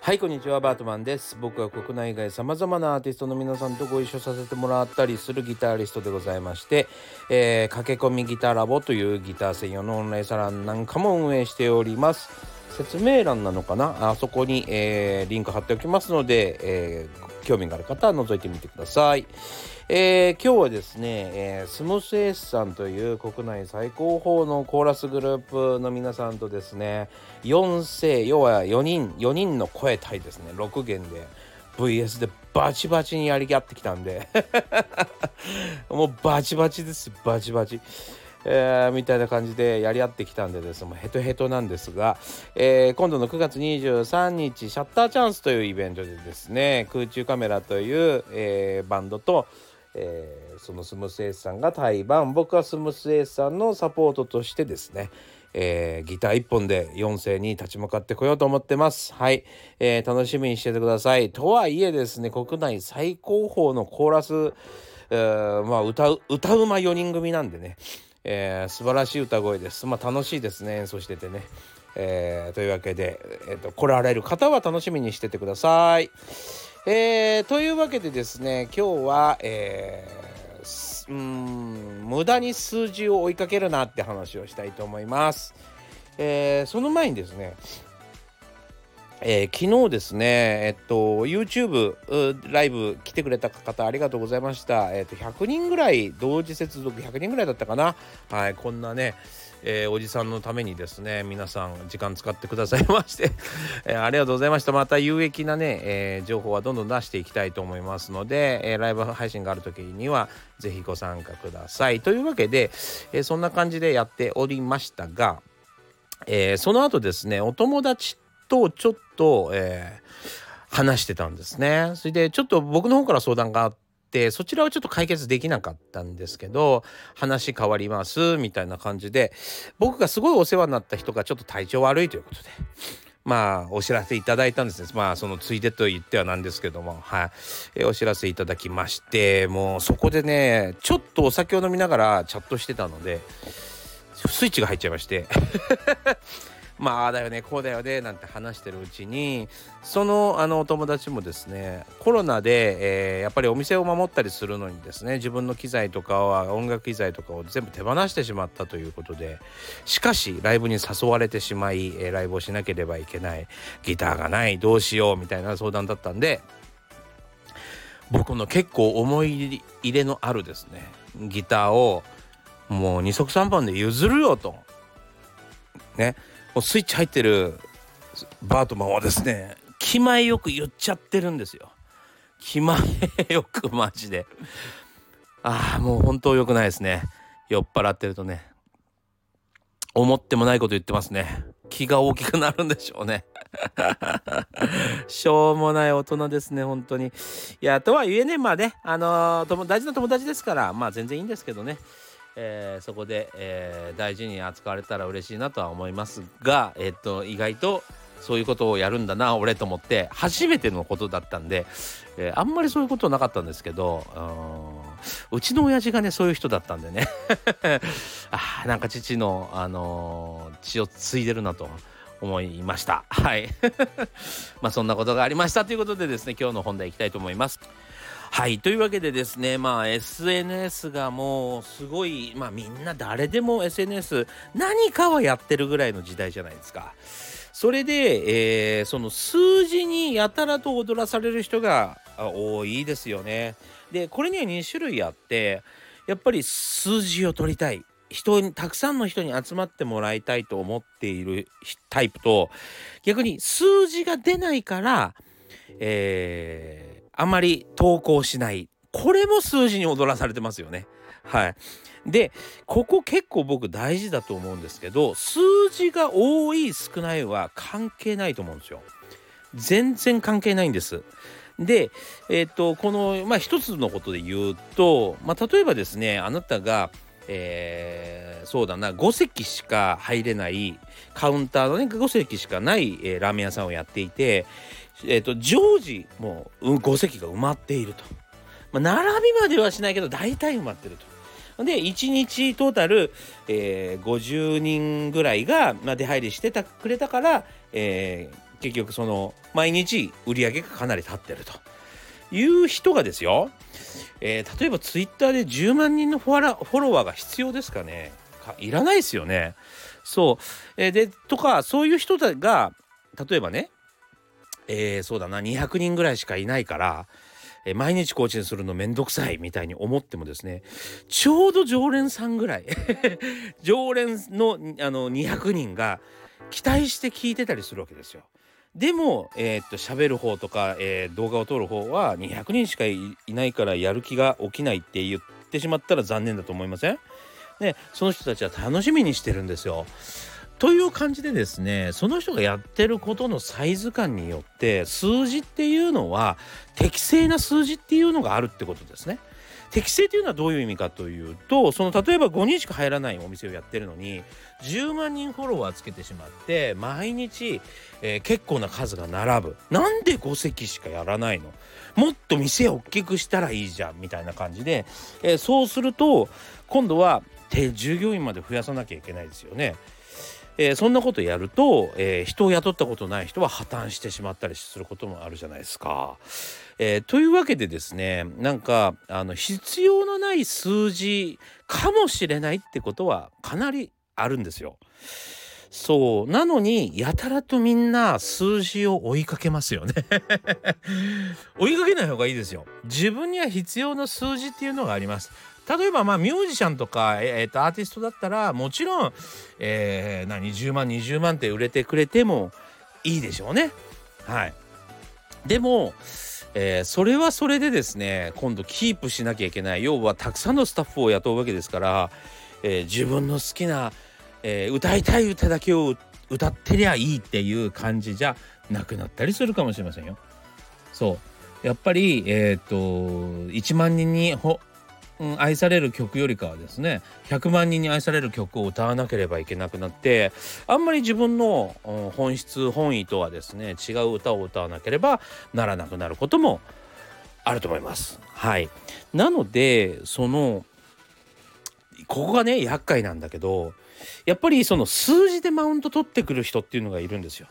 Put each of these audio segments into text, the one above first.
はいこんにちは。バートマンです。僕は国内外さまざまなアーティストの皆さんとご一緒させてもらったりするギタリストでございまして、えー、駆け込みギターラボというギター専用のオンラインサロンなんかも運営しております。説明欄なのかな？あそこに、えー、リンク貼っておきますので、えー、興味がある方は覗いてみてください。えー、今日はですね、えー、スムースエースさんという国内最高峰のコーラスグループの皆さんとですね4世要は4人4人の声対ですね6弦で VS でバチバチにやり合ってきたんで もうバチバチですバチバチ。えー、みたいな感じでやり合ってきたんでですもうヘトヘトなんですが、えー、今度の9月23日シャッターチャンスというイベントでですね空中カメラという、えー、バンドと、えー、そのスムースエースさんが対バン僕はスムースエースさんのサポートとしてですねえー、ギター1本で4世に立ち向かってこようと思ってます。はい、えー、楽しみにしててください。とはいえですね国内最高峰のコーラス、えー、まあ歌う歌うま4人組なんでね、えー、素晴らしい歌声です。まあ楽しいですね演奏しててね。えー、というわけで、えーと、来られる方は楽しみにしててください。えー、というわけでですね今日は、えー、うん無駄に数字を追いかけるなって話をしたいと思います。えー、その前にですねえー、昨日ですね、えっと、YouTube ライブ来てくれた方ありがとうございました。えっと、100人ぐらい、同時接続100人ぐらいだったかな。はい、こんなね、えー、おじさんのためにですね皆さん時間使ってくださいまして えー、ありがとうございましたまた有益なね、え、情報はどんどん出していきたいと思いますので、えライブ配信がある時には是非ご参加くださいというわけで、えそんな感じでやっておりましたが、えその後ですねお友達とちょっと、え話してたんですね。それでちょっと僕の方から相談があってそちらはちょっと解決できなかったんですけど話変わりますみたいな感じで僕がすごいお世話になった人がちょっと体調悪いということで。まあお知らせいただいたんですね。まあそのついでと言ってはなんですけどもはい、えお知らせいただきましてもうそこでねちょっとお酒を飲みながらチャットしてたのでスイッチが入っちゃいまして。まあだよねこうだよねなんて話してるうちにそのあのお友達もですねコロナで、えー、やっぱりお店を守ったりするのにですね自分の機材とかは音楽機材とかを全部手放してしまったということでしかしライブに誘われてしまい、えー、ライブをしなければいけないギターがないどうしようみたいな相談だったんで僕の結構思い入れのあるですねギターをもう二足三本で譲るよと。ね。もうスイッチ入ってるバートマンはですね気前よく言っちゃってるんですよ。気前よくマジで。ああもう本当良くないですね。酔っ払ってるとね。思ってもないこと言ってますね。気が大きくなるんでしょうね。しょうもない大人ですね本当に。いやとはいえねまあねあのー、大事な友達ですからまあ全然いいんですけどね。えー、そこで、えー、大事に扱われたら嬉しいなとは思いますが、え、っと意外とそういうことをやるんだな俺と思って初めてのことだったんで、えー、あんまりそういうことなかったんですけどうちの親父がねそういう人だったんでね。あなんか父の、あの、血を継いでるなと思いました。はい。まあそんなことがありましたということでですね今日の本題いきたいと思います。はいというわけでですねまあ SNS がもうすごいまあみんな誰でも SNS 何かはやってるぐらいの時代じゃないですか。それで、えー、その数字にやたらと踊らされる人が多いですよね。でこれには2種類あってやっぱり数字を取りたい人にたくさんの人に集まってもらいたいと思っているタイプと逆に数字が出ないから、えあまり投稿しないこれも数字に踊らされてますよね。はい、でここ結構僕大事だと思うんですけど数字が多い少ないは関係ないと思うんですよ。全然関係ないんです。で、えっ、とこの、まあ、一つのことで言うと、まあ、例えばですねあなたが、えー、そうだな5席しか入れないカウンターのね5席しかない、えー、ラーメン屋さんをやっていてえーと、常時もう5席が埋まっていると、まあ、並びまではしないけど大体埋まってると。で1日トータル、えー、50人ぐらいが、まあ、出入りしてたくれたから、えー、結局その毎日売り上げがかなり立ってると。いう人がですよ、えー、例えばツイッターで10万人のフォロフォロワーが必要ですかね。いらないですよね。そう、えー、でとかそういう人が例えばね、えー、そうだな200人ぐらいしかいないからえ毎日更新するのめんどくさいみたいに思ってもですねちょうど常連さんぐらい 常連のあの200人が期待して聞いてたりするわけですよ。でも、えー、っと喋る方とか、えー、動画を撮る方は200人しかいないからやる気が起きないって言ってしまったら残念だと思いません？ね、その人たちは楽しみにしてるんですよ。という感じでですねその人がやってることのサイズ感によって数字っていうのは適正な数字っていうのがあるってことですね。適正というのはどういう意味かというとその例えば5人しか入らないお店をやってるのに10万人フォロワーつけてしまって毎日、えー、結構な数が並ぶなんで5席しかやらないの？もっと店を大きくしたらいいじゃんみたいな感じで、えー、そうすると今度は従業員まで増やさなきゃいけないですよね。えー、そんなことやると、えー、人を雇ったことない人は破綻してしまったりすることもあるじゃないですか。えー、というわけでですねなんかあの必要のない数字かもしれないってことはかなりあるんですよ。そうなのにやたらとみんな数字を追いかけますよね 追いかけない方がいいですよ自分には必要な数字っていうのがあります例えばまあミュージシャンとか、えー、とアーティストだったらもちろん、えー、何10万20万って売れてくれてもいいでしょうね。はい、でも、えー、それはそれでですね今度キープしなきゃいけない要はたくさんのスタッフを雇うわけですから、えー、自分の好きな、えー、歌いたい歌だけを歌ってりゃいいっていう感じじゃなくなったりするかもしれませんよ。そうやっぱり、えーと、1万人にほうん、愛される曲よりかはですね100万人に愛される曲を歌わなければいけなくなってあんまり自分の、本質本意とはですね違う歌を歌わなければならなくなることもあると思います。はい、なのでそのここがね厄介なんだけどやっぱりその数字でマウント取ってくる人っていうのがいるんですよ。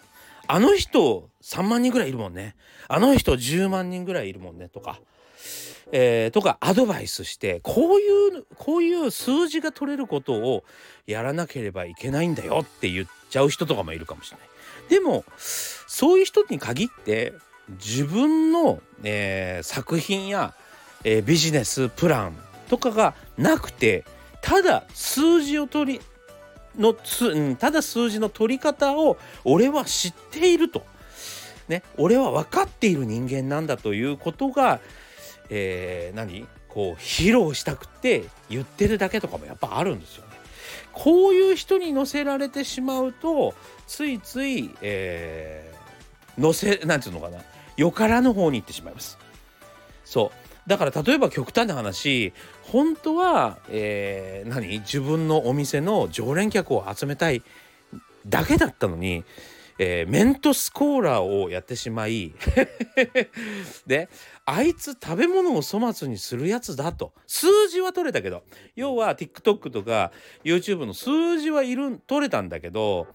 あの人3万人ぐらいいるもんね。あの人10万人ぐらいいるもんねとか。えー、とかアドバイスしてこういうこういう数字が取れることをやらなければいけないんだよって言っちゃう人とかもいるかもしれない。でもそういう人に限って自分の、えー、作品や、えー、ビジネスプランとかがなくてただ数字を取りのつ、ただ数字の取り方を俺は知っていると。ね、俺は分かっている人間なんだということがえー、何こう披露したくて言ってるだけとかもやっぱあるんですよね。こういう人に乗せられてしまうとついつい、えー、乗せなんていうのかなよからぬ方に行ってしまいます。そうだから例えば極端な話本当は、えー、何？自分のお店の常連客を集めたいだけだったのにえー、メントスコーラをやってしまい であいつ食べ物を粗末にするやつだと数字は取れたけど要は TikTok とか YouTube の数字はいる取れたんだけど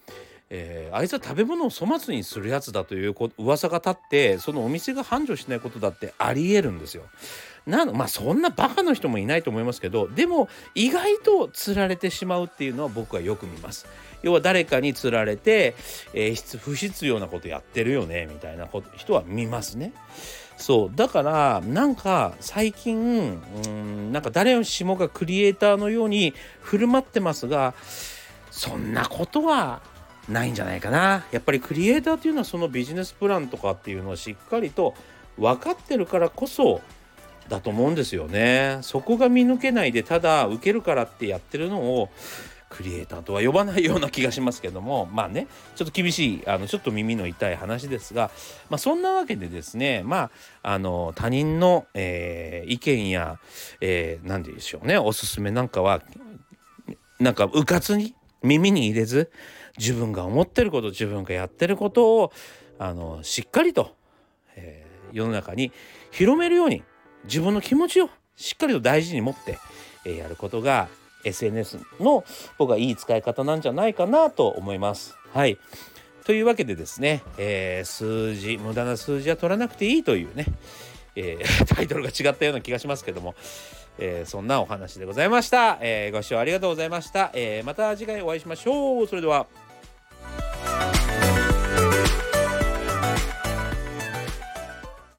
えー、あいつは食べ物を粗末にするやつだという噂が立ってそのお店が繁盛しないことだってありえるんですよ。なのまあそんなバカの人もいないと思いますけどでも意外と釣られてしまうっていうのは僕はよく見ます。要は誰かに釣られて、えー、不必要なことやってるよねみたいな人は見ますね。そう。だからなんか最近うんなんか誰しもがクリエイターのように振る舞ってますがそんなことはないんじゃないかな。やっぱりクリエイターっていうのはそのビジネスプランとかっていうのをしっかりと分かってるからこそだと思うんですよね。そこが見抜けないでただ受けるからってやってるのをクリエイターとは呼ばないような気がしますけども まあねちょっと厳しいあのちょっと耳の痛い話ですが、まあ、そんなわけでですねまああの他人の、えー、意見や、えー、何でしょうねおすすめなんかはなんかうかつに耳に入れず自分が思ってること自分がやってることをあのしっかりと、えー、世の中に広めるように自分の気持ちをしっかりと大事に持って、えー、やることが SNS の僕はいい使い方なんじゃないかなと思います。はい。というわけでですね、えー、数字、無駄な数字は取らなくていいというね、えー、タイトルが違ったような気がしますけども、えー、そんなお話でございました。え、ご視聴ありがとうございました。えまた次回お会いしましょう。それでは。